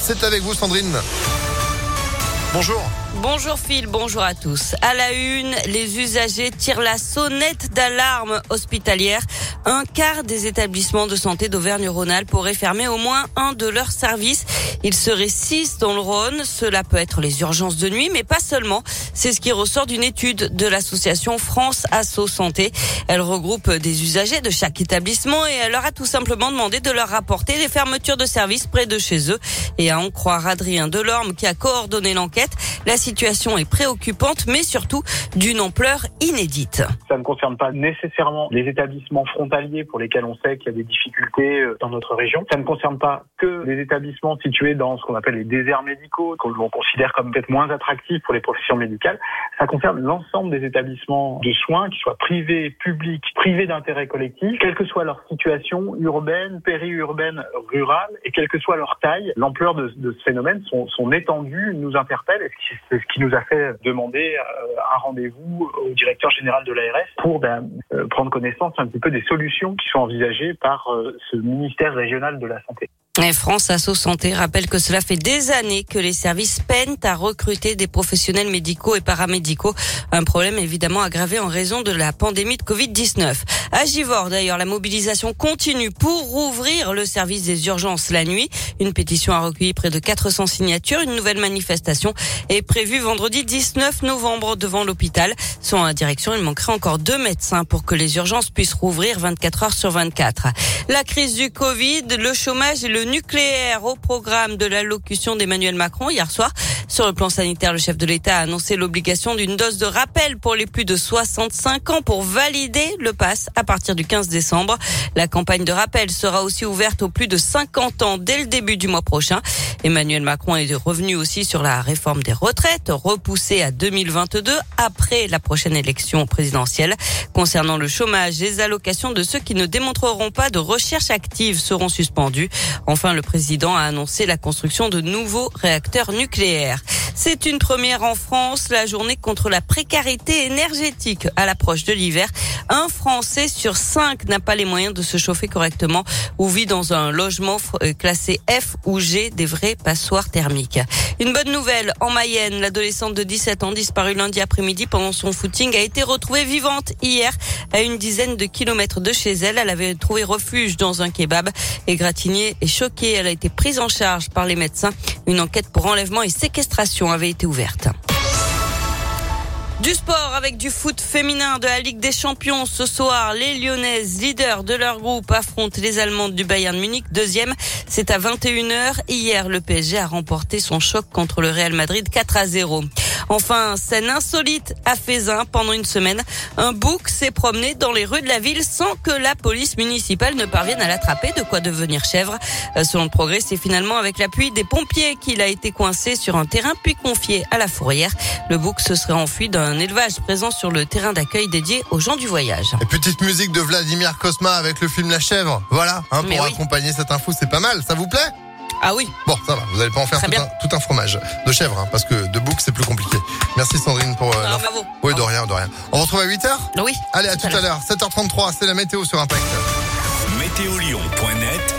C'est avec vous Sandrine. Bonjour. Bonjour Phil, bonjour à tous. À la une, les usagers tirent la sonnette d'alarme hospitalière. Un quart des établissements de santé d'Auvergne-Rhône-Alpes pourraient fermer au moins un de leurs services. Il serait six dans le Rhône. Cela peut être les urgences de nuit, mais pas seulement. C'est ce qui ressort d'une étude de l'association France Asso Santé. Elle regroupe des usagers de chaque établissement et elle leur a tout simplement demandé de leur rapporter les fermetures de services près de chez eux. Et à en croire Adrien Delorme qui a coordonné l'enquête, situation est préoccupante, mais surtout d'une ampleur inédite. Ça ne concerne pas nécessairement les établissements frontaliers pour lesquels on sait qu'il y a des difficultés euh, dans notre région. Ça ne concerne pas que les établissements situés dans ce qu'on appelle les déserts médicaux, que l'on considère comme peut-être moins attractifs pour les professions médicales. Ça concerne l'ensemble des établissements de soins, qu'ils soient privés, publics, privés d'intérêt collectif, quelle que soit leur situation urbaine, périurbaine, rurale, et quelle que soit leur taille, l'ampleur de, ce phénomène, son, étendue nous interpelle, c'est ce qui nous a fait demander euh, un rendez-vous au directeur général de l'ARS pour ben, euh, prendre connaissance un petit peu des solutions qui sont envisagées par euh, ce ministère régional de la santé. France Asso Santé rappelle que cela fait des années que les services peinent à recruter des professionnels médicaux et paramédicaux. Un problème évidemment aggravé en raison de la pandémie de Covid-19. À Givor, d'ailleurs, la mobilisation continue pour rouvrir le service des urgences la nuit. Une pétition a recueilli près de 400 signatures. Une nouvelle manifestation est prévue vendredi 19 novembre devant l'hôpital. Selon la direction, il manquerait encore deux médecins pour que les urgences puissent rouvrir 24 heures sur 24. La crise du Covid, le chômage et le nucléaire au programme de l'allocution d'Emmanuel Macron hier soir. Sur le plan sanitaire, le chef de l'État a annoncé l'obligation d'une dose de rappel pour les plus de 65 ans pour valider le pass à partir du 15 décembre. La campagne de rappel sera aussi ouverte aux plus de 50 ans dès le début du mois prochain. Emmanuel Macron est revenu aussi sur la réforme des retraites, repoussée à 2022 après la prochaine élection présidentielle. Concernant le chômage, les allocations de ceux qui ne démontreront pas de recherche active seront suspendues. Enfin, le président a annoncé la construction de nouveaux réacteurs nucléaires. C'est une première en France, la journée contre la précarité énergétique à l'approche de l'hiver. Un Français sur cinq n'a pas les moyens de se chauffer correctement ou vit dans un logement euh, classé F ou G, des vrais passoires thermiques. Une bonne nouvelle, en Mayenne, l'adolescente de 17 ans disparue lundi après-midi pendant son footing a été retrouvée vivante hier à une dizaine de kilomètres de chez elle. Elle avait trouvé refuge dans un kebab. Égratignée et choquée, elle a été prise en charge par les médecins. Une enquête pour enlèvement et séquestration avait été ouverte. Du sport avec du foot féminin de la Ligue des Champions. Ce soir, les Lyonnaises, leaders de leur groupe, affrontent les Allemandes du Bayern Munich. Deuxième, c'est à 21h. Hier, le PSG a remporté son choc contre le Real Madrid 4 à 0. Enfin, scène insolite à Fézin pendant une semaine. Un bouc s'est promené dans les rues de la ville sans que la police municipale ne parvienne à l'attraper, de quoi devenir chèvre. Euh, selon le progrès, c'est finalement avec l'appui des pompiers qu'il a été coincé sur un terrain puis confié à la fourrière. Le bouc se serait enfui d'un élevage présent sur le terrain d'accueil dédié aux gens du voyage. Et petite musique de Vladimir Kosma avec le film La Chèvre. Voilà, hein, pour oui. accompagner cette info, c'est pas mal. Ça vous plaît? Ah oui. Bon, ça va. Vous n'allez pas en faire tout un, tout un, fromage de chèvre, hein, parce que de bouc, c'est plus compliqué. Merci Sandrine pour. Euh, non, bravo. Oui, de rien, de rien. On se retrouve à 8h Oui. Allez, à tout à l'heure. 7h33, c'est la météo sur Impact. Météolion.net